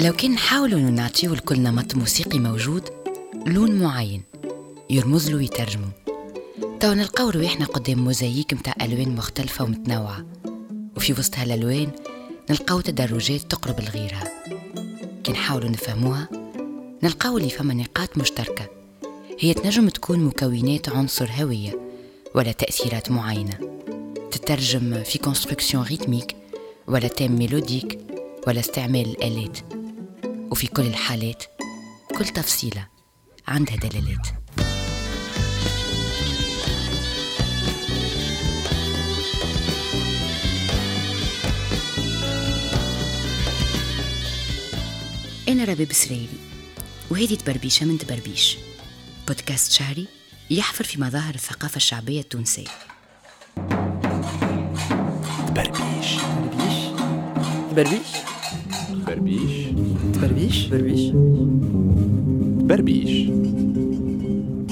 لو كان نحاولوا نعطيو لكل نمط موسيقي موجود لون معين يرمز له يترجمه تو نلقاو رواحنا قدام موزاييك متاع ألوان مختلفة ومتنوعة. وفي وسط هالألوان نلقاو تدرجات تقرب لغيرها. كي نحاولوا نفهموها نلقاو اللي فما نقاط مشتركة. هي تنجم تكون مكونات عنصر هوية ولا تأثيرات معينة. تترجم في construction rythmique ولا تيم ميلوديك ولا استعمال الآلات وفي كل الحالات كل تفصيلة عندها دلالات. أنا رباب سريري وهذه تبربيشة من تبربيش. بودكاست شهري يحفر في مظاهر الثقافة الشعبية التونسية. بربيش بربيش بربيش بربيش بربيش بربيش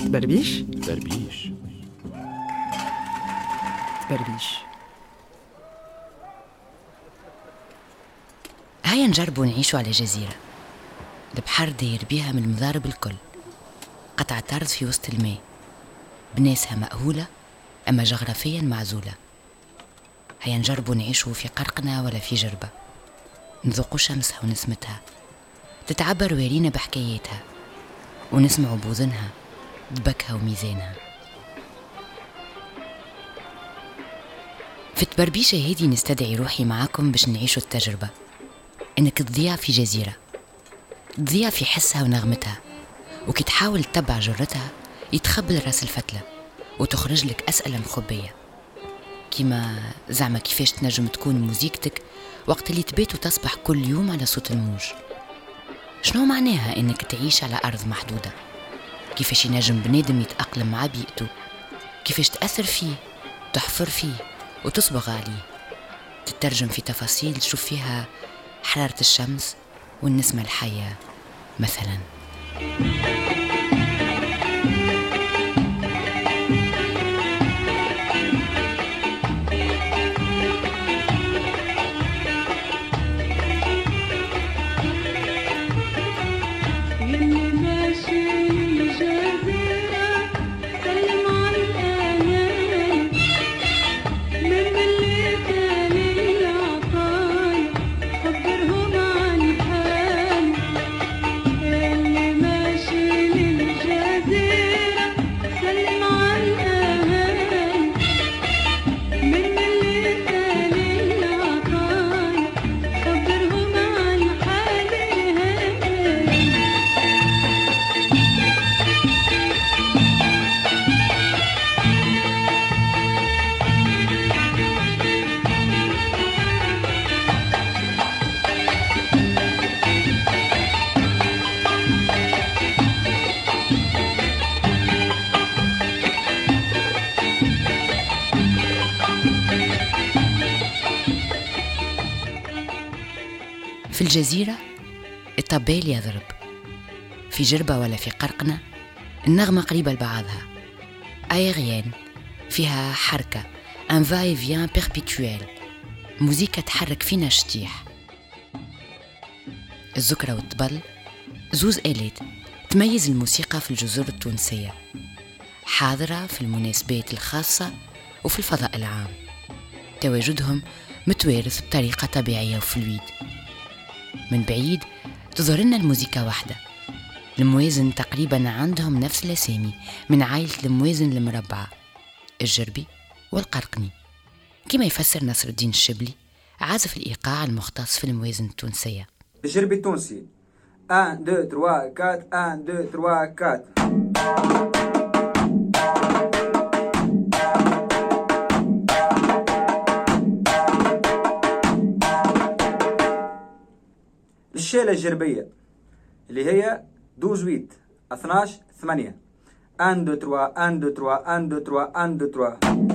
بربيش بربيش بربيش هيا نجربوا نعيشوا على جزيرة. البحر داير بيها من المضارب الكل. قطعة أرض في وسط الماء. بناسها مأهولة أما جغرافيا معزولة. هيا نجربوا نعيشوا في قرقنة ولا في جربة. نذوقوا شمسها ونسمتها. تتعبر ورينا بحكاياتها ونسمعوا بوذنها دبكها وميزانها. في التبربيشة هذه نستدعي روحي معاكم باش نعيشوا التجربة. إنك تضيع في جزيرة. تضيع في حسها ونغمتها. وكي تحاول تتبع جرتها يتخبل رأس الفتلة. وتخرج لك أسئلة مخبية. كيما زعما كيفاش تنجم تكون موزيكتك وقت اللي تبات وتصبح كل يوم على صوت الموج شنو معناها إنك تعيش على أرض محدودة؟ كيفاش ينجم بنادم يتأقلم مع بيئته؟ كيفاش تأثر فيه تحفر فيه وتصبغ عليه؟ تترجم في تفاصيل تشوف فيها حرارة الشمس والنسمة الحية مثلا. اللي الجزيرة الطبال يضرب. في جربة ولا في قرقنة النغمة قريبة لبعضها. aérienne فيها حركة un va-et-vient perpétuel موزيكا تحرك فينا شتيح. الزكرة والطبل زوز آلات تميز الموسيقى في الجزر التونسية. حاضرة في المناسبات الخاصة وفي الفضاء العام. تواجدهم متوارث بطريقة طبيعية وفلويد. من بعيد تظهر لنا الموزيكا واحدة. الموازن تقريبا عندهم نفس الأسامي من عائلة الموازن المربعة الجربي والقرقني. كما يفسر نصر الدين الشبلي عازف الإيقاع المختص في الموازن التونسية. الجربي التونسي. 1 2 3 4 1 2 3 4 الشيلة الجربية اللي هي 12 8 12 8 1 2 3 1 2 3 1 2 3 1 2 3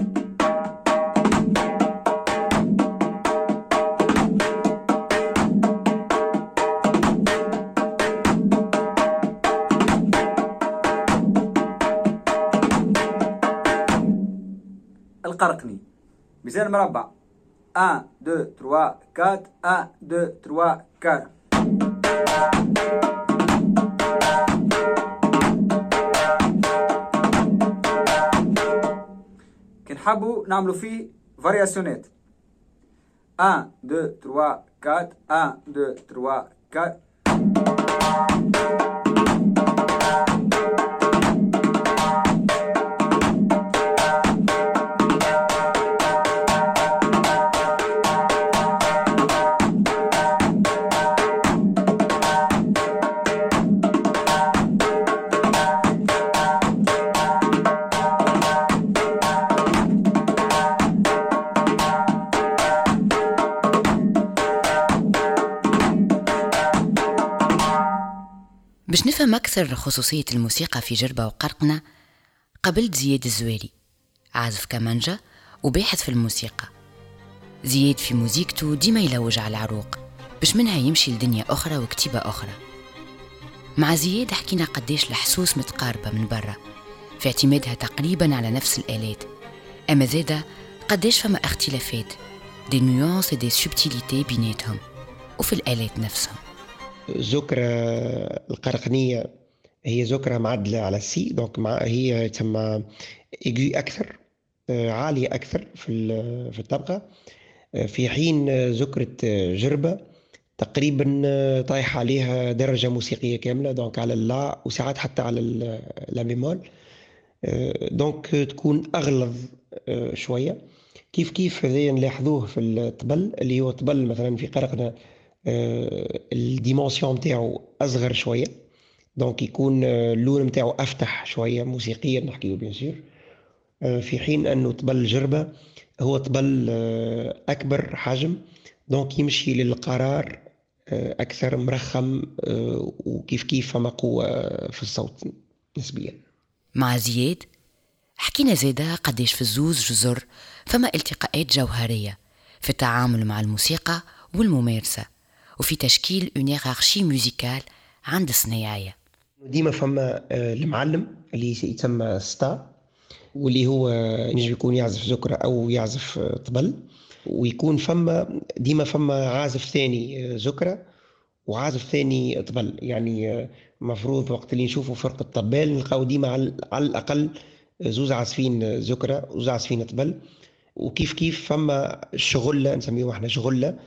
القرقني. ميزان مربع. 1 2 3 4 1 2 3 4 نحبوا نعملوا فيه فارياسيونات 1 2 3 4 1 2 3 4 نفهم أكثر خصوصية الموسيقى في جربة وقرقنة قابلت زياد الزواري عازف كمانجا وباحث في الموسيقى. زياد في موزيكته ديما يلوج على العروق باش منها يمشي لدنيا أخرى وكتيبة أخرى. مع زياد حكينا قديش الحسوس متقاربة من برا في اعتمادها تقريبا على نفس الآلات. أما زادة قديش فما اختلافات دي نيونس دي سبتيليتي بيناتهم وفي الآلات نفسهم. زكرة القرقنية هي زكرة معدلة على ال si donc معناها تسمى aiguë أكثر آه، عالية أكثر في في الطبقة. آه، في حين آه، جربة تقريبا آه، طايحة عليها درجة موسيقية كاملة donc على ال la وساعات حتى على la bémol. آه، donc تكون أغلظ شوية. كيف كيف هذايا نلاحظوه في الطبل؟ اللي هو الطبل مثلا في قرقنة آه، ال dimension نتاعو أصغر شوية. donc يكون آه، اللون نتاعو أفتح شوية موسيقيا نحكيو bien sûr. آه، في حين أنه طبل جربة هو طبل آه، أكبر حجم. donc يمشي للقرار آه، أكثر مرخم آه، وكيف كيف فما قوة في الصوت نسبيا. مع زياد حكينا زادة قديش في الزوز جزر فما التقاءات جوهرية في التعامل مع الموسيقى والممارسة. وفي تشكيل une hiérarchie musicale عند الصنايعية. ديما فما آه، المعلم اللي يتسمى ستا واللي هو ينجم يكون يعزف زكرة أو يعزف آه، طبل. ويكون فما ديما فما عازف ثاني آه، زكرة وعازف ثاني طبل. يعني آه، مفروض وقت اللي نشوفوا فرقة طبال نلقاو ديما على الأقل زوز عازفين آه، ذكرى وزوز عازفين طبل. وكيف كيف فما شغلة نسميوها إحنا شغلة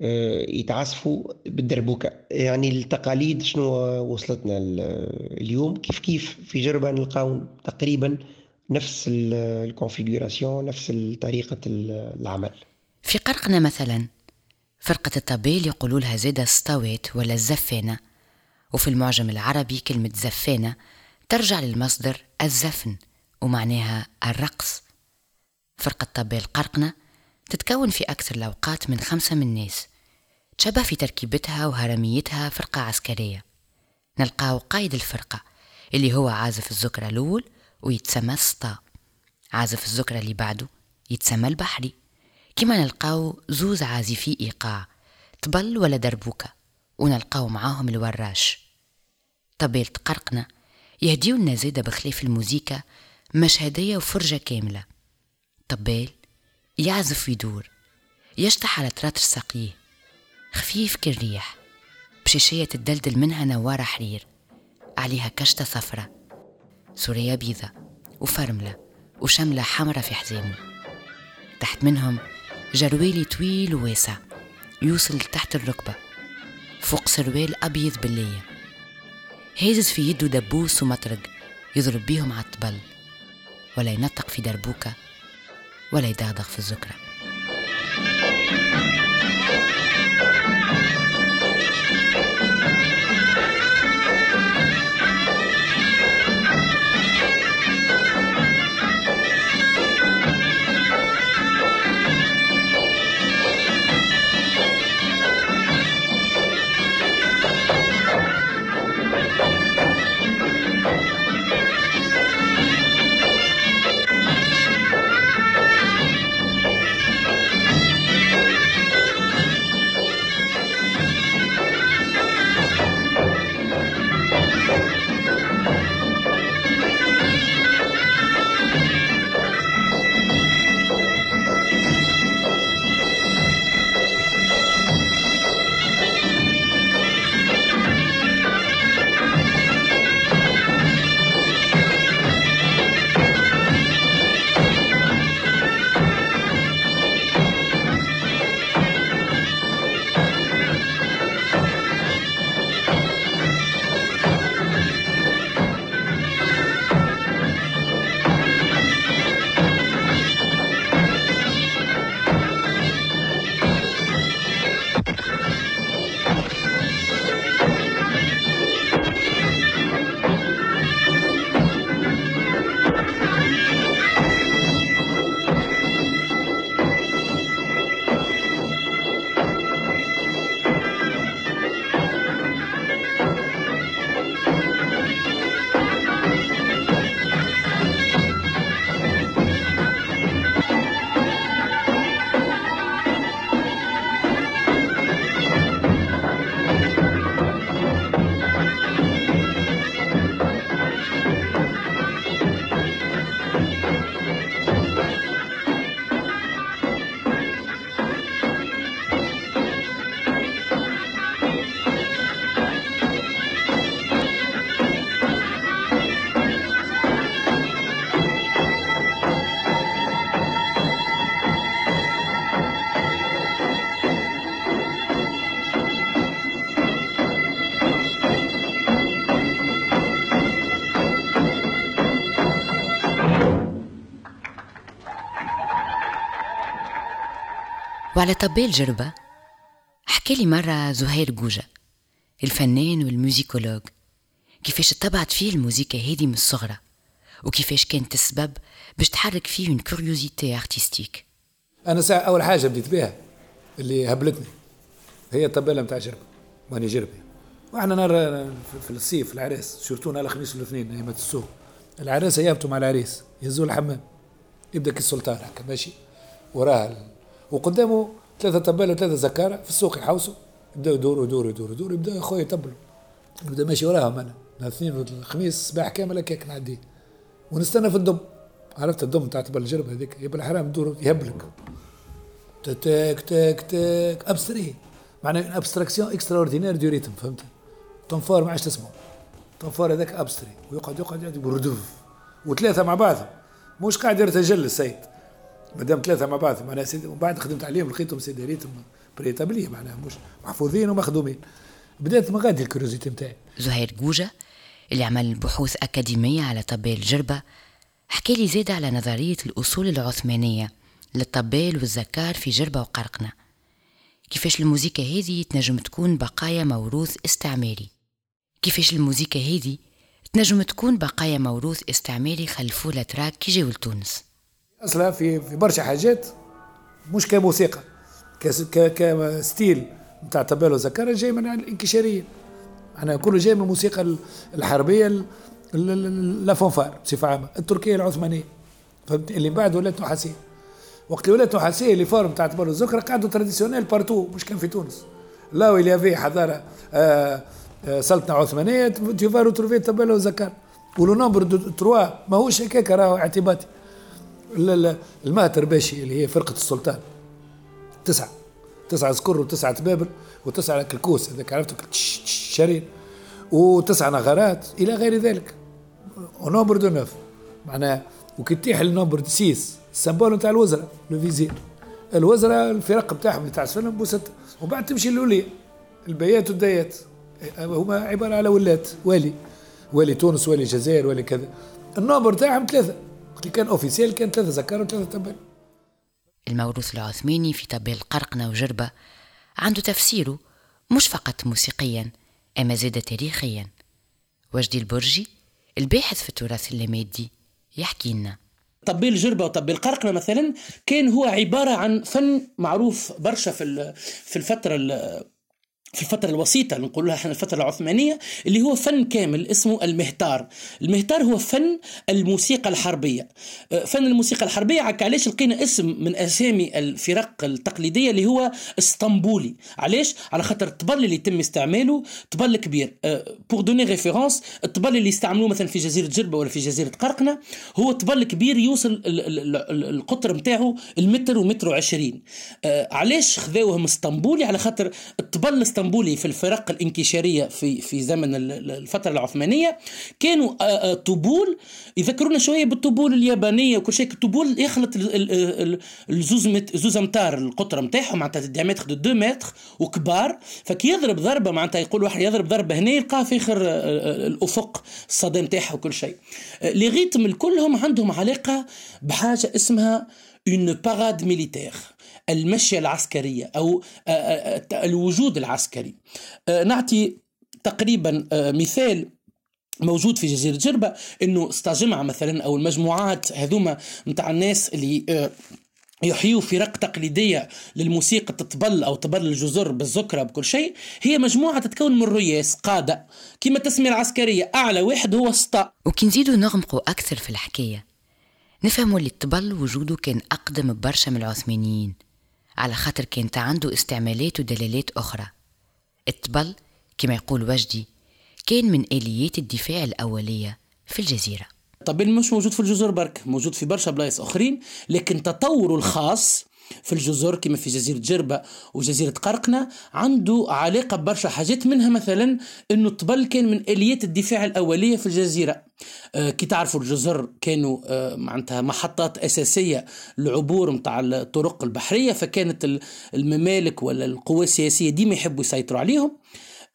آه، يتعزفوا بالدربوكة. يعني التقاليد شنو وصلتنا ال- اليوم؟ كيف كيف في جربة نلقاو تقريبا نفس ال- الكونفيغوراسيون نفس طريقة ال- العمل؟ في قرقنا مثلا فرقة الطبيل يقولوا لها زيدا السطوات ولا الزفانة. وفي المعجم العربي كلمة زفانة ترجع للمصدر الزفن ومعناها الرقص. فرقة طبال قرقنة تتكون في أكثر الأوقات من خمسة من ناس. تشبه في تركيبتها وهرميتها فرقة عسكرية. نلقاو قائد الفرقة اللي هو عازف الذكرى الأول ويتسمى السطا عازف الذكرى اللي بعده يتسمى البحري. كما نلقاو زوز عازفي إيقاع طبل ولا دربوكة ونلقاو معاهم الوراش. طبيلة قرقنة يهديونا زيدا بخلاف الموزيكا مشهدية وفرجة كاملة. طبال يعزف ويدور يشطح على طراطش ساقيه خفيف كالريح بشاشية تدلدل منها نوارة حرير عليها كشتة صفرة سورية بيضة وفرملة وشملة حمرة في حزامه. تحت منهم جرويلي طويل وواسع يوصل تحت الركبة فوق سروال أبيض باللية. هازز في يده دبوس ومطرق يضرب بيهم على الطبل ولا ينطق في دربوكة ولا يدغدغ في الذكرى وعلى طبال جربة حكى لي مرة زهير جوجة الفنان وال musicologue كيفاش اتبعت فيه الموسيقى هذه من الصغرى وكيفاش كانت السبب باش تحرك فيه une curiosité artistique أنا ساعة أول حاجة بديت بها اللي هبلتني هي الطباله نتاع جربة ماني جربي وإحنا نرى في الصيف العراس شرطونا على خميس والاثنين ايامة السوق العراس يهبطوا مع العريس يهزوا الحمام يبدأ كالسلطان هكا ماشي؟ وراه ال- وقدامه ثلاثة طبالة وثلاثة زكارة في السوق يحوسوا. يبداو يدوروا يدوروا يدوروا يدوروا يبداو يا خويا يطبلوا. يبدأ ماشي وراهم أنا. الاثنين والخميس صباح كامل هكاك نعدي. ونستنى في الدم. عرفت الدم تاع طبل الجرب هذيك؟ يبقى الحرام تدور يهبلك. تاك تاك تاك. abstrait. معناها abstraction extraordinaire de rythme فهمت؟ temps fort ما عادش تسمعه. temps fort هذاك abstrait. ويقعد يقعد يقعد يقول ردف وثلاثة مع بعضهم مش قاعد يرتجل السيد مادام ثلاثة مع بعضهم معناها سيد ومن بعد خدمت عليهم لقيتهم c'est des rythmes préétablis معناها مش محفوظين ومخدومين. بدأت مغادي ال curiosité نتاعي. زهير جوجة اللي عمل بحوث أكاديمية على طبال جربة حكى لي زاد على نظرية الأصول العثمانية للطبال والزكار في جربة وقرقنة. كيفاش الموسيقى هذه تنجم تكون بقايا موروث استعماري؟ كيفاش الموسيقى هذه تنجم تكون بقايا موروث استعماري خلفوه الأتراك كي جاو لتونس؟ أصلا في في برشا حاجات مش كموسيقى ك style نتاع طبال وزكرة جاي من الانكشاريين معناها كله جاي من الموسيقى ال- الحربية ال- ال- ال- la fanfare بصفة عامة التركية العثمانية. فهمت؟ اللي من بعد ولات نحاسية. وقت اللي ولات نحاسية les fanfares نتاع طبال والزكرة قعدوا traditionnelles partout مش كان في تونس. là où il y avait حضاره آه، آه، سلطنة عثمانية vas retrouver طبال وزكرة و le nombre de trois ماهوش هكاك راهو اعتباطي. المهتر باشي اللي هي فرقة السلطان. تسعة. تسعة زكر وتسعة طبل وتسعة كلكوس هذاك عرفت شرين وتسعة نقرات إلى غير ذلك. و nombre de neuf. معناها وكي تيح ال nombre six ال symbole نتاع الوزراء les vizirs الوزراء الفرق نتاعهم اللي تاع سفلهم بوستة وبعد تمشي للولية البيات والديات. هما عبارة على ولات. والي. والي تونس والي الجزائر والي كذا. ال nombre تاعهم ثلاثة. اللي كان officiel كان ثلاثة زكار وثلاثة طبال الموروث العثماني في طبال قرقنة وجربة عنده تفسيره مش فقط موسيقيا أما زاد تاريخيا. وجدي البرجي الباحث في التراث اللامادي يحكي لنا. طبيل جربة وطبيل قرقنة مثلا كان هو عبارة عن فن معروف برشا في ال- في الفترة ال- في الفترة الوسيطة نقول لها إحنا الفترة العثمانية اللي هو فن كامل اسمه المهتار. المهتار هو فن الموسيقى الحربية. آه، فن الموسيقى الحربية علاش لقينا اسم من أسامي الفرق التقليدية اللي هو اسطنبولي؟ علاش على خاطر الطبل اللي يتم استعماله طبل كبير. pour donner référence الطبل اللي يستعملوه مثلا في جزيرة جربة ولا في جزيرة قرقنة هو طبل كبير يوصل ال- ال- ال- ال- القطر نتاعو المتر ومتر وعشرين. آه، علاش خذاوهم اسطنبولي؟ على خاطر الطبل في الفرق الانكشارية في في زمن ال- ال- الفترة العثمانية كانوا آه، آه، طبول يذكرونا شوية بالطبول اليابانية وكل شيء الطبول يخلط ال- ال- ال- الزوز زوز أمتار القطر نتاعهم معناتها ال diamètre de 2 متر وكبار. فكي يضرب ضربة معناتها يقول واحد يضرب ضربة هنا يلقاه في آخر آه، الأفق الصدى نتاعها وكل شيء. les rythmes كلهم عندهم علاقة بحاجة اسمها une parade militaire المشية العسكرية أو آه، آه، آه، الوجود العسكري. نعطي تقريبا مثال موجود في جزيرة جربة إنه استجمع مثلا أو المجموعات هذوما متاع الناس اللي يحيوا فرق تقليدية للموسيقى تطبل أو طبل الجزر بالزكرة بكل شيء. هي مجموعة تتكون من رياس قادة. كما التسمية العسكرية أعلى واحد هو السطا وكي نزيدو نغمقوا أكثر في الحكاية نفهموا اللي الطبل وجوده كان أقدم برشا من العثمانيين. على خاطر كانت عنده استعمالات ودلالات أخرى. الطبل كما يقول وجدي كان من آليات الدفاع الأولية في الجزيرة. طبل مش موجود في الجزر برك موجود في برشا بلايص أخرين لكن تطوره الخاص في الجزر كما في جزيرة جربة وجزيرة قرقنة عنده علاقة ببرشا حاجات منها مثلا إنه الطبل كان من آليات الدفاع الأولية في الجزيرة. آه كي تعرفوا الجزر كانوا آه معناتها محطات أساسية لعبور متاع الطرق البحرية فكانت ال- الممالك ولا القوى السياسية ديما يحبوا يسيطروا عليهم.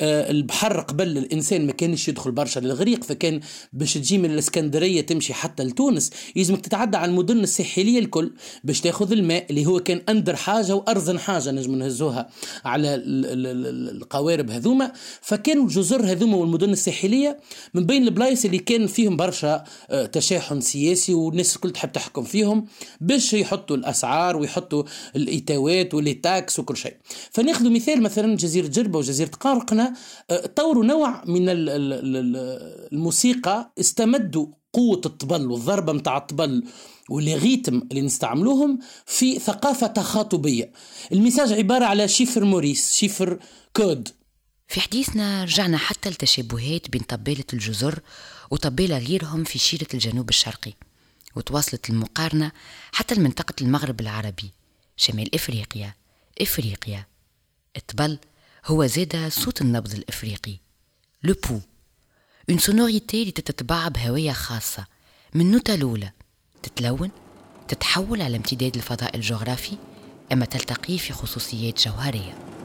البحر قبل الإنسان ما كانش يدخل برشا للغريق فكان باش تجي من الإسكندرية تمشي حتى لتونس. يلزمك تتعدى على المدن الساحلية الكل باش تاخذ الماء اللي هو كان أندر حاجة وأرزن حاجة نجم نهزوها على ال- ال- ال- القوارب هذوما. فكانوا الجزر هذوما والمدن الساحلية من بين البلايص اللي كان فيهم برشا آه، تشاحن سياسي والناس الكل تحب تحكم فيهم باش يحطوا الأسعار ويحطوا الإيتاوات و les taxes وكل شيء. فناخذ مثال مثلا جزيرة جربة وجزيرة قرقنة. آه، طوروا نوع من ال- ال- ال- الموسيقى استمدوا قوة الطبل والضربة متاع الطبل وال rythme اللي نستعملوهم في ثقافة تخاطبية. ال message عبارة على شفر مورس شفر كود. في حديثنا رجعنا حتى لتشابهات بين طبالة الجزر وطبالة غيرهم في شيرة الجنوب الشرقي وتواصلت المقارنة حتى لمنطقة المغرب العربي شمال إفريقيا إفريقيا. الطبل هو زاد صوت النبض الإفريقي. la peau une sonorité اللي تتطبع بهوية خاصة. من نوتة الأولى. تتلون تتحول على امتداد الفضاء الجغرافي أما تلتقي في خصوصيات جوهرية.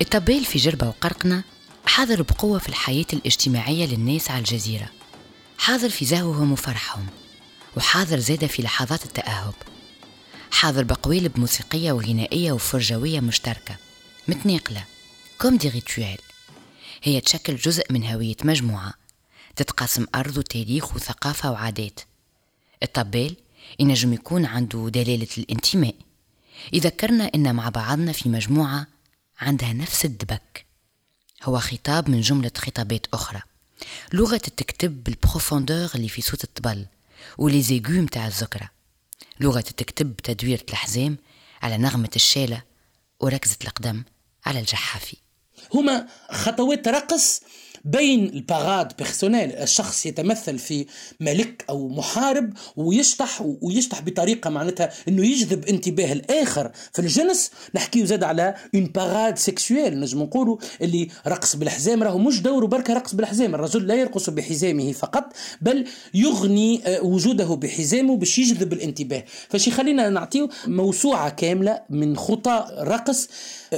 الطبال في جربة وقرقنة حاضر بقوة في الحياة الاجتماعية للناس على الجزيرة. حاضر في زهوهم وفرحهم وحاضر زاد في لحظات التأهب. حاضر بقوالب موسيقية وغنائية وفرجوية مشتركة. متناقلة كوم دي ريتوال هي تشكل جزء من هوية مجموعة تتقاسم أرض وتاريخ وثقافة وعادات. الطبال ينجم يكون عنده دلالة الانتماء. يذكرنا إن مع بعضنا في مجموعة عندها نفس الدبك. هو خطاب من جملة خطابات أخرى. لغة تكتب بال profondeur اللي في صوت الطبل و les échos متاع الذكرى. لغة تكتب بتدويرة الحزام على نغمة الشالة وركزة القدم على الجحافي. هما خطوات رقص بين ال parade personnelle الشخص يتمثل في ملك أو محارب ويشطح ويشطح بطريقة معناتها إنه يجذب انتباه الآخر. في الجنس نحكيو زاد على une parade sexuelle نجم نقولوا اللي رقص بالحزام راهو مش دوره بركه رقص بالحزام. الرجل لا يرقص بحزامه فقط بل يغني آه، وجوده بحزامه باش يجذب الانتباه. فشي خلينا نعطيو موسوعة كاملة من خطى رقص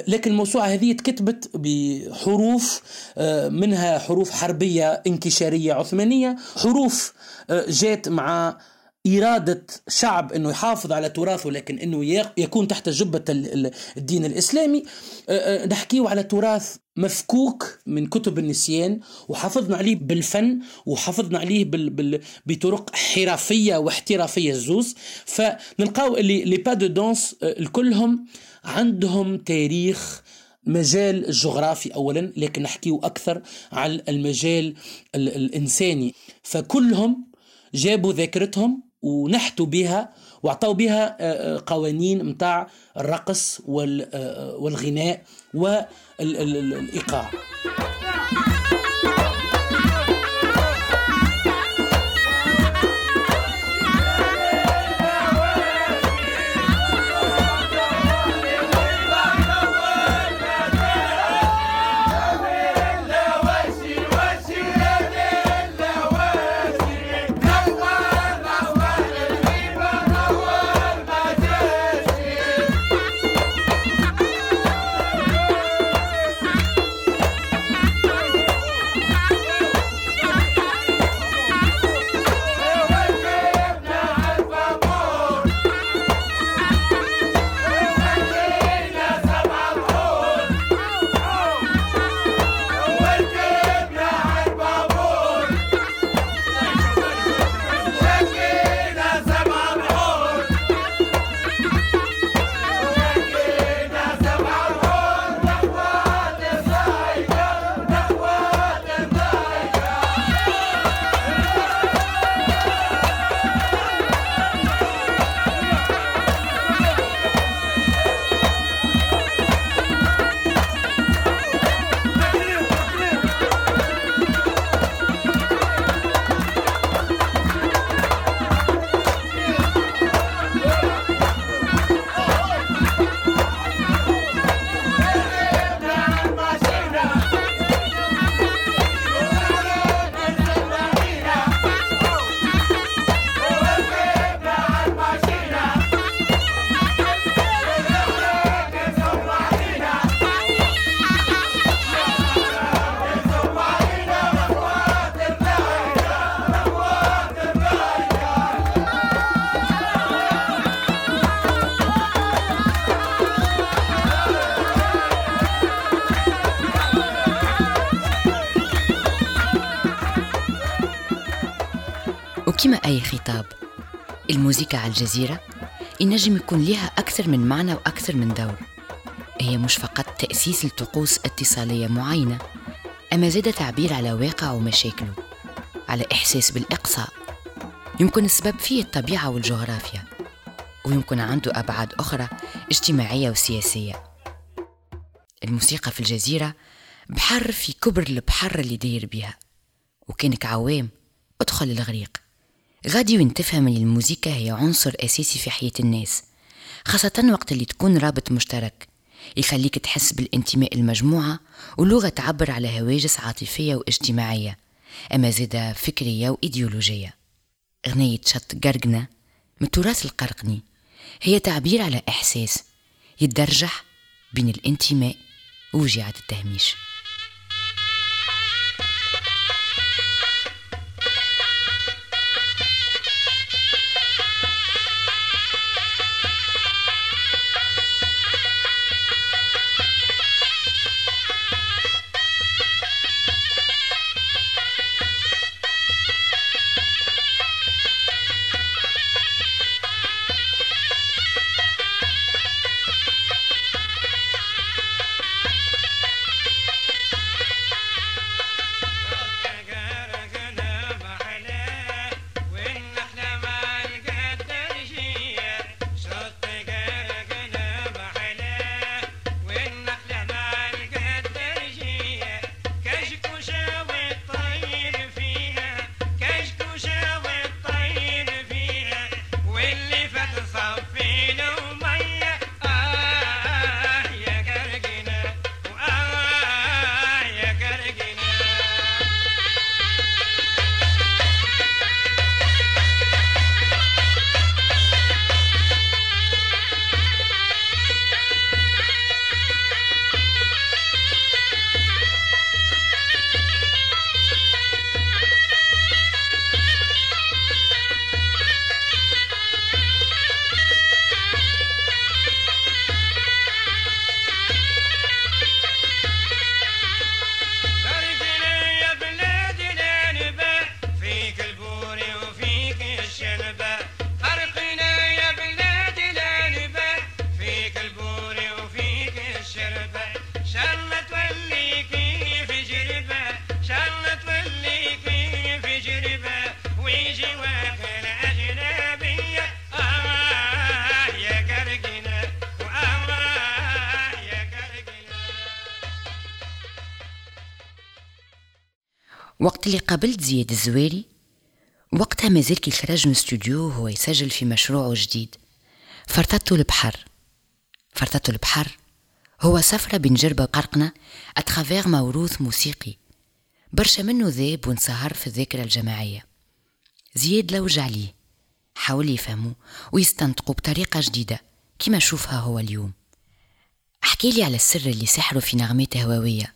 لكن الموسوعة هذه تكتبت بحروف آه، منها حروف حربية انكشارية عثمانية حروف آه، جات مع إرادة شعب أنه يحافظ على تراثه لكن أنه يكون تحت جبة ال- ال- الدين الإسلامي. آه، نحكيه على تراث مفكوك من كتب النسيان وحافظنا عليه بالفن وحافظنا عليه بال بال بطرق حرفية واحترافية الزوز فنلقاو اللي les pas de danse الكلهم عندهم تاريخ مجال الجغرافي اولا لكن نحكيه أكثر على المجال ال- الإنساني. فكلهم جابوا ذاكرتهم ونحتوا بها واعطوا بها آه، آه، قوانين متاع الرقص آه، والغناء والإيقاع. الموسيقى على الجزيرة ينجم يكون لها أكثر من معنى وأكثر من دور. هي مش فقط تأسيس لطقوس اتصالية معينة أما زاد تعبير على واقع ومشاكله على إحساس بالإقصاء. يمكن السبب فيه الطبيعة والجغرافيا ويمكن عنده أبعاد أخرى اجتماعية وسياسية. الموسيقى في الجزيرة بحر في كبر البحر اللي داير بيها وكانك عوام ادخل الغريق. غادي وين تفهم إن الموسيقى هي عنصر أساسي في حياة الناس خاصة وقت اللي تكون رابط مشترك. يخليك تحس بالانتماء المجموعة ولغة تعبر على هواجس عاطفية واجتماعية أما زادة فكرية وإيديولوجية. أغنية شط قرقنة من التراث القرقني هي تعبير على إحساس يتدرجح بين الانتماء ووجعة التهميش. قابلت زياد الزواري وقتها مازال كي خرج من استوديو وهو يسجل في مشروعه الجديد فرطته البحر. فرطته البحر. هو سفرة بين جربة وقرقنة أتخافيغ موروث موسيقي. برشا منه ذاب وانصهر في الذاكرة الجماعية. زياد لوج عليه حاول يفهمه ويستنطقه بطريقة جديدة كما شوفها هو اليوم. احكي لي على السر اللي سحره في نغمات هواوية.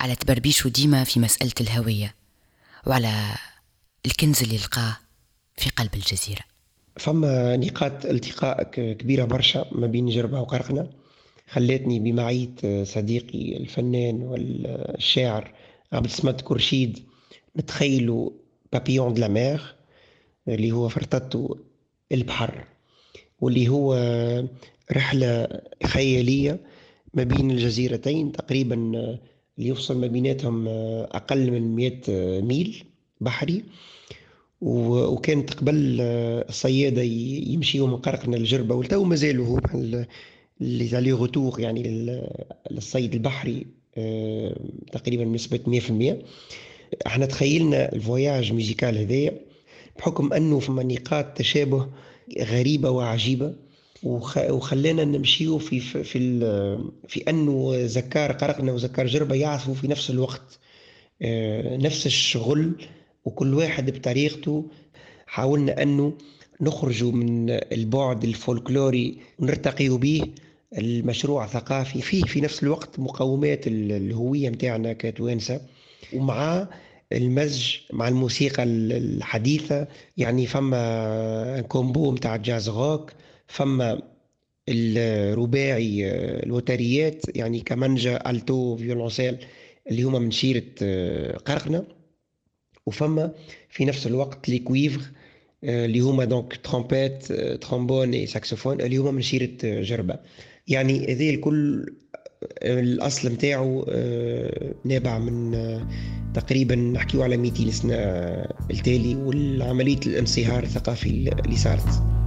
على تبربيشه ديما في مسألة الهوية. وعلى الكنز اللي لقاه في قلب الجزيرة. فما نقاط التقاء كبيرة برشا ما بين جربة وقرقنة خلتني بمعية صديقي الفنان والشاعر عبد الصمد كرشيد نتخيلوا بابيون دلا مير اللي هو فرطته البحر واللي هو رحلة خيالية ما بين الجزيرتين تقريبا اللي يوصل ما بيناتهم أقل من 100 ميل بحري. وكانت قبل الصيادة ي- يمشيوا من قرقنة لجربة والتو مازالوا هو ال- les aller-retours يعني لل- للصيد البحري آه، تقريبا بنسبة 100% إحنا تخيلنا ال voyage musical هذايا بحكم أنه فما نقاط تشابه غريبة وعجيبة. وخ... وخلانا نمشيو في في في, أنه زكار قرقنا وزكار جربة يعزفوا في نفس الوقت آه، نفس الشغل وكل واحد بطريقته. حاولنا أنه نخرجوا من البعد الفولكلوري ونرتقي به المشروع ثقافي فيه في نفس الوقت مقومات ال- الهوية متاعنا كتوانسة. ومع المزج مع الموسيقى ال- الحديثة يعني فما combo متاع jazz rock فما الرباعي آه، الوتريات يعني كمانجا alto violoncelle اللي هما من شيرة آه، قرقنة. وفما في نفس الوقت les cuivres آه، اللي هما donc trompette trombone et saxophone اللي هما من شيرة جربة. يعني هذه الكل الأصل نتاعو نابع من تقريبا نحكيو على 200 سنه التالي والعملية الانصهار الثقافي اللي صارت.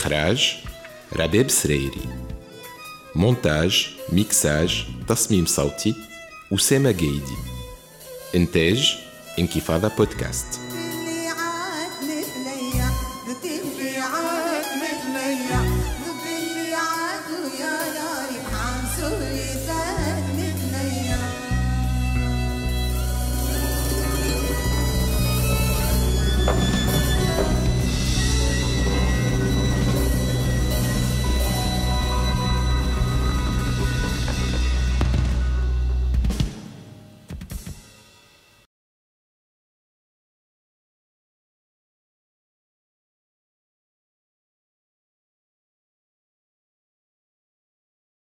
إخراج رباب سريري مونتاج ميكساج تصميم صوتي أسامة جيدي إنتاج انكفاضة بودكاست